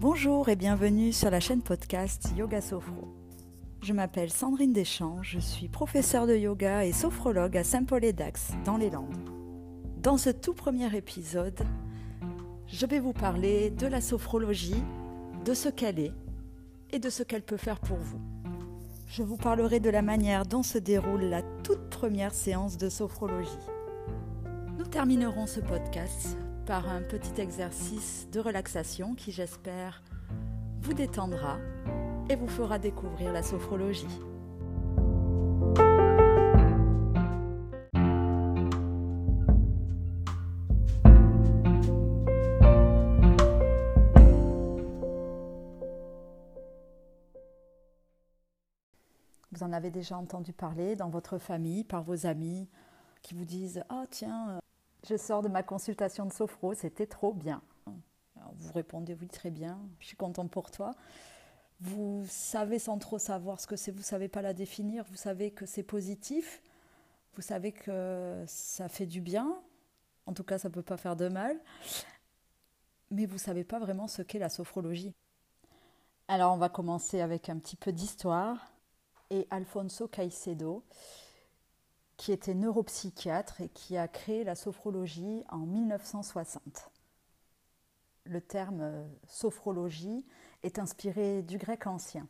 Bonjour et bienvenue sur la chaîne podcast Yoga Sophro. Je m'appelle Sandrine Deschamps, je suis professeure de yoga et sophrologue à Saint-Paul-et-Dax, dans les Landes. Dans ce tout premier épisode, je vais vous parler de la sophrologie, de ce qu'elle est et de ce qu'elle peut faire pour vous. Je vous parlerai de la manière dont se déroule la toute première séance de sophrologie. Nous terminerons ce podcast par un petit exercice de relaxation qui, j'espère, vous détendra et vous fera découvrir la sophrologie. Vous en avez déjà entendu parler dans votre famille, par vos amis, qui vous disent Ah, tiens, je sors de ma consultation de sophro, c'était trop bien. vous répondez Oui, très bien, je suis content pour toi. Vous savez sans trop savoir ce que c'est, vous ne savez pas la définir, vous savez que c'est positif, vous savez que ça fait du bien, en tout cas ça ne peut pas faire de mal, mais vous ne savez pas vraiment ce qu'est la sophrologie. Alors on va commencer avec un petit peu d'histoire et Alfonso Caicedo, qui était neuropsychiatre et qui a créé la sophrologie en 1960. Le terme euh, sophrologie est inspiré du grec ancien.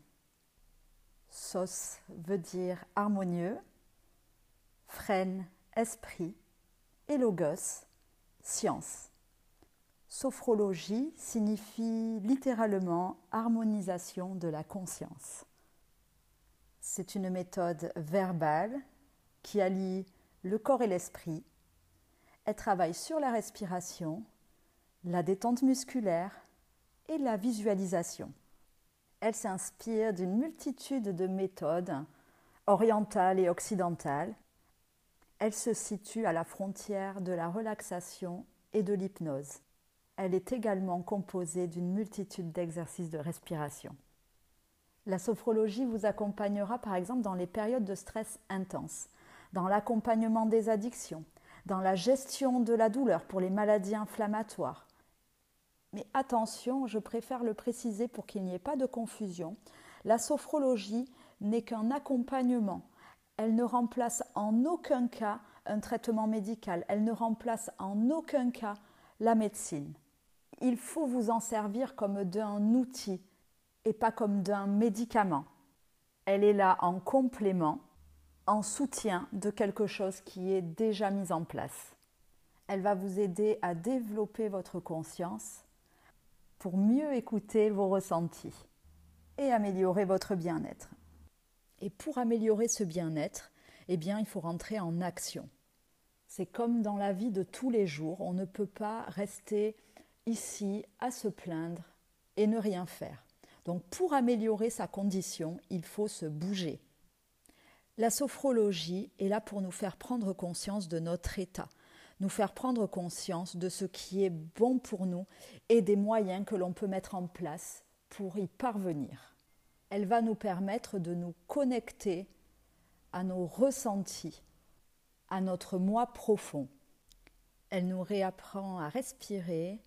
Sos veut dire harmonieux, frêne, esprit, et logos, science. Sophrologie signifie littéralement harmonisation de la conscience. C'est une méthode verbale qui allie le corps et l'esprit. Elle travaille sur la respiration, la détente musculaire et la visualisation. Elle s'inspire d'une multitude de méthodes orientales et occidentales. Elle se situe à la frontière de la relaxation et de l'hypnose. Elle est également composée d'une multitude d'exercices de respiration. La sophrologie vous accompagnera par exemple dans les périodes de stress intense, dans l'accompagnement des addictions, dans la gestion de la douleur pour les maladies inflammatoires. Mais attention, je préfère le préciser pour qu'il n'y ait pas de confusion, la sophrologie n'est qu'un accompagnement. Elle ne remplace en aucun cas un traitement médical, elle ne remplace en aucun cas la médecine. Il faut vous en servir comme d'un outil et pas comme d'un médicament. Elle est là en complément, en soutien de quelque chose qui est déjà mis en place. Elle va vous aider à développer votre conscience pour mieux écouter vos ressentis et améliorer votre bien-être. Et pour améliorer ce bien-être, eh bien, il faut rentrer en action. C'est comme dans la vie de tous les jours, on ne peut pas rester ici à se plaindre et ne rien faire. Donc pour améliorer sa condition, il faut se bouger. La sophrologie est là pour nous faire prendre conscience de notre état, nous faire prendre conscience de ce qui est bon pour nous et des moyens que l'on peut mettre en place pour y parvenir. Elle va nous permettre de nous connecter à nos ressentis, à notre moi profond. Elle nous réapprend à respirer,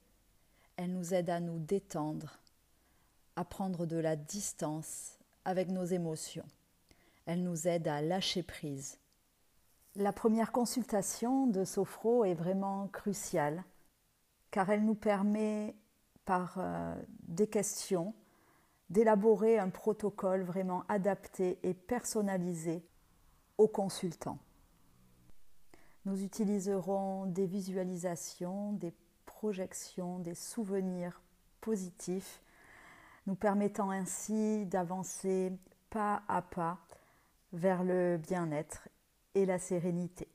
elle nous aide à nous détendre, à prendre de la distance avec nos émotions. Elle nous aide à lâcher prise. La première consultation de Sophro est vraiment cruciale car elle nous permet par euh, des questions d'élaborer un protocole vraiment adapté et personnalisé aux consultants. Nous utiliserons des visualisations, des projections, des souvenirs positifs nous permettant ainsi d'avancer pas à pas vers le bien-être et la sérénité.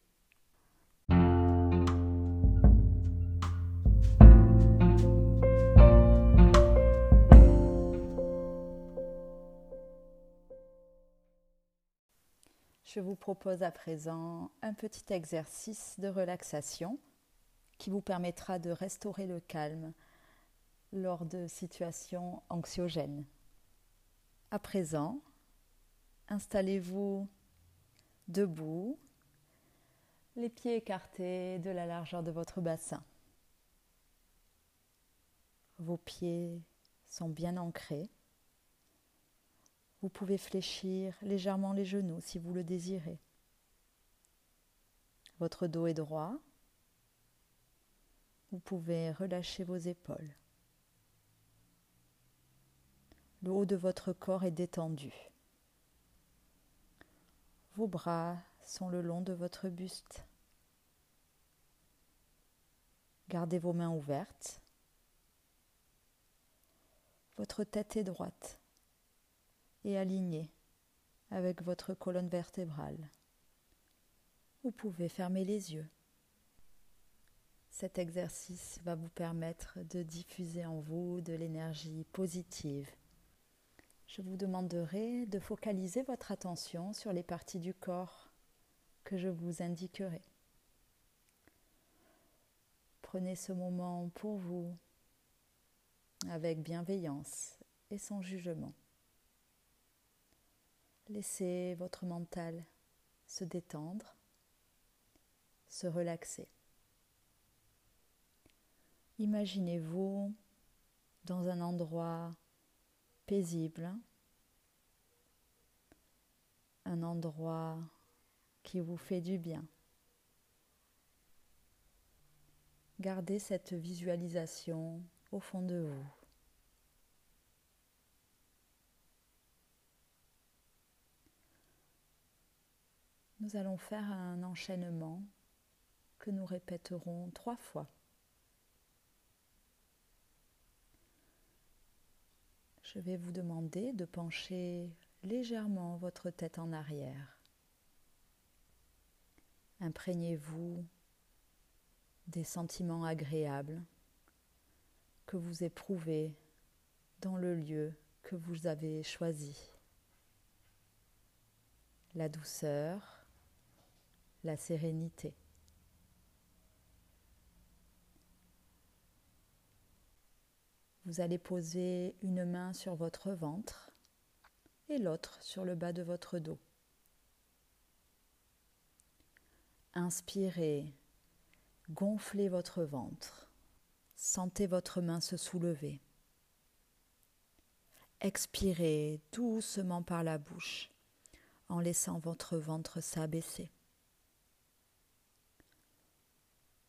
Je vous propose à présent un petit exercice de relaxation qui vous permettra de restaurer le calme lors de situations anxiogènes. À présent, installez-vous debout, les pieds écartés de la largeur de votre bassin. Vos pieds sont bien ancrés. Vous pouvez fléchir légèrement les genoux si vous le désirez. Votre dos est droit. Vous pouvez relâcher vos épaules. Le haut de votre corps est détendu. Vos bras sont le long de votre buste. Gardez vos mains ouvertes. Votre tête est droite et alignée avec votre colonne vertébrale. Vous pouvez fermer les yeux. Cet exercice va vous permettre de diffuser en vous de l'énergie positive. Je vous demanderai de focaliser votre attention sur les parties du corps que je vous indiquerai. Prenez ce moment pour vous avec bienveillance et sans jugement. Laissez votre mental se détendre, se relaxer. Imaginez-vous dans un endroit paisible, un endroit qui vous fait du bien. Gardez cette visualisation au fond de vous. Nous allons faire un enchaînement que nous répéterons trois fois. Je vais vous demander de pencher légèrement votre tête en arrière. Imprégnez-vous des sentiments agréables que vous éprouvez dans le lieu que vous avez choisi. La douceur, la sérénité. Vous allez poser une main sur votre ventre et l'autre sur le bas de votre dos. Inspirez Gonflez votre ventre. Sentez votre main se soulever. Expirez doucement par la bouche en laissant votre ventre s'abaisser.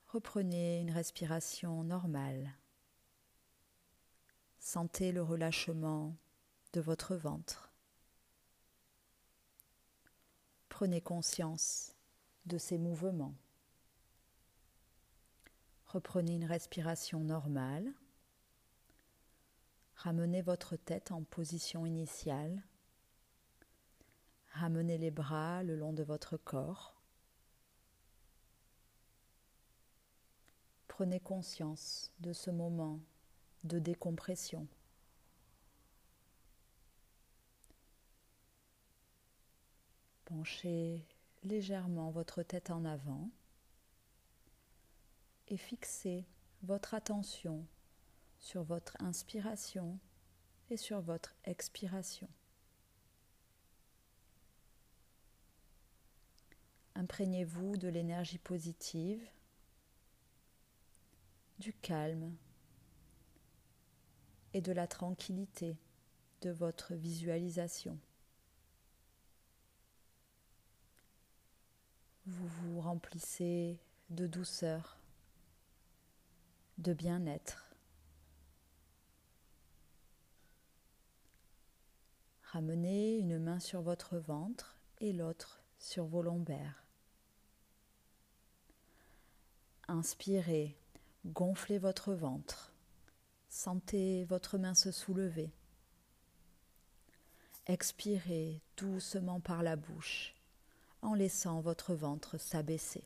Reprenez une respiration normale. Sentez le relâchement de votre ventre. Prenez conscience de ces mouvements. Reprenez une respiration normale. Ramenez votre tête en position initiale. Ramenez les bras le long de votre corps. Prenez conscience de ce moment de décompression. Penchez légèrement votre tête en avant et fixez votre attention sur votre inspiration et sur votre expiration. Imprégnez-vous de l'énergie positive, du calme et de la tranquillité de votre visualisation. Vous vous remplissez de douceur de bien-être. Ramenez une main sur votre ventre et l'autre sur vos lombaires. Inspirez, gonflez votre ventre. Sentez votre main se soulever. Expirez doucement par la bouche en laissant votre ventre s'abaisser.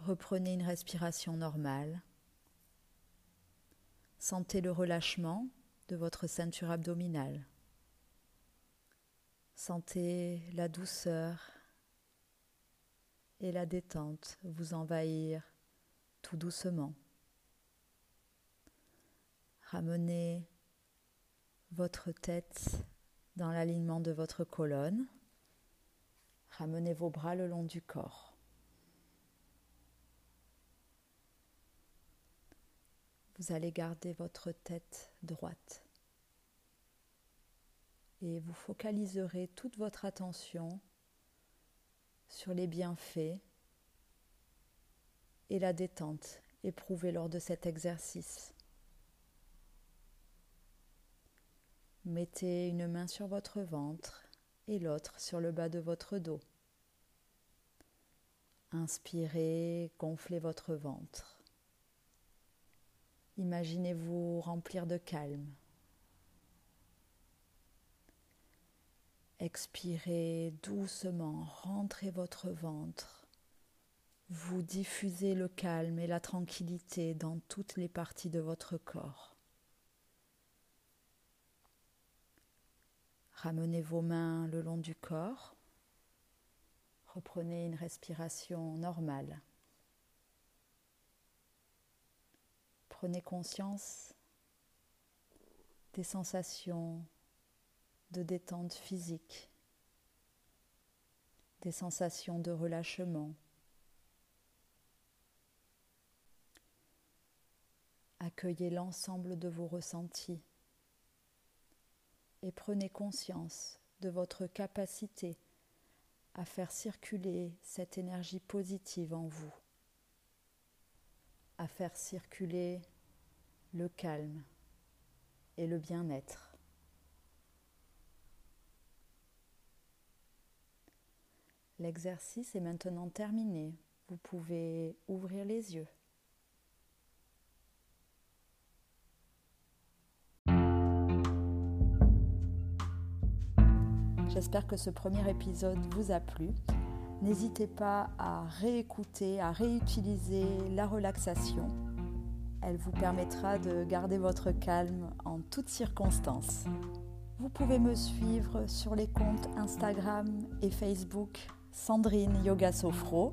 Reprenez une respiration normale. Sentez le relâchement de votre ceinture abdominale. Sentez la douceur et la détente vous envahir tout doucement. Ramenez votre tête dans l'alignement de votre colonne. Ramenez vos bras le long du corps. Vous allez garder votre tête droite et vous focaliserez toute votre attention sur les bienfaits et la détente éprouvée lors de cet exercice. Mettez une main sur votre ventre et l'autre sur le bas de votre dos. Inspirez, gonflez votre ventre. Imaginez-vous remplir de calme. Expirez doucement, rentrez votre ventre. Vous diffusez le calme et la tranquillité dans toutes les parties de votre corps. Ramenez vos mains le long du corps. Reprenez une respiration normale. Prenez conscience des sensations de détente physique, des sensations de relâchement. Accueillez l'ensemble de vos ressentis et prenez conscience de votre capacité à faire circuler cette énergie positive en vous, à faire circuler le calme et le bien-être. L'exercice est maintenant terminé. Vous pouvez ouvrir les yeux. J'espère que ce premier épisode vous a plu. N'hésitez pas à réécouter, à réutiliser la relaxation. Elle vous permettra de garder votre calme en toutes circonstances. Vous pouvez me suivre sur les comptes Instagram et Facebook Sandrine Yoga Sofro.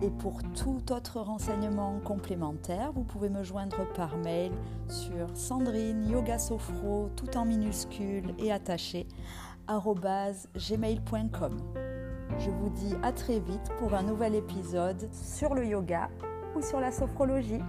Et pour tout autre renseignement complémentaire, vous pouvez me joindre par mail sur Sandrine Yoga Sofro, tout en minuscules et attaché, gmail.com. Je vous dis à très vite pour un nouvel épisode sur le yoga ou sur la sophrologie.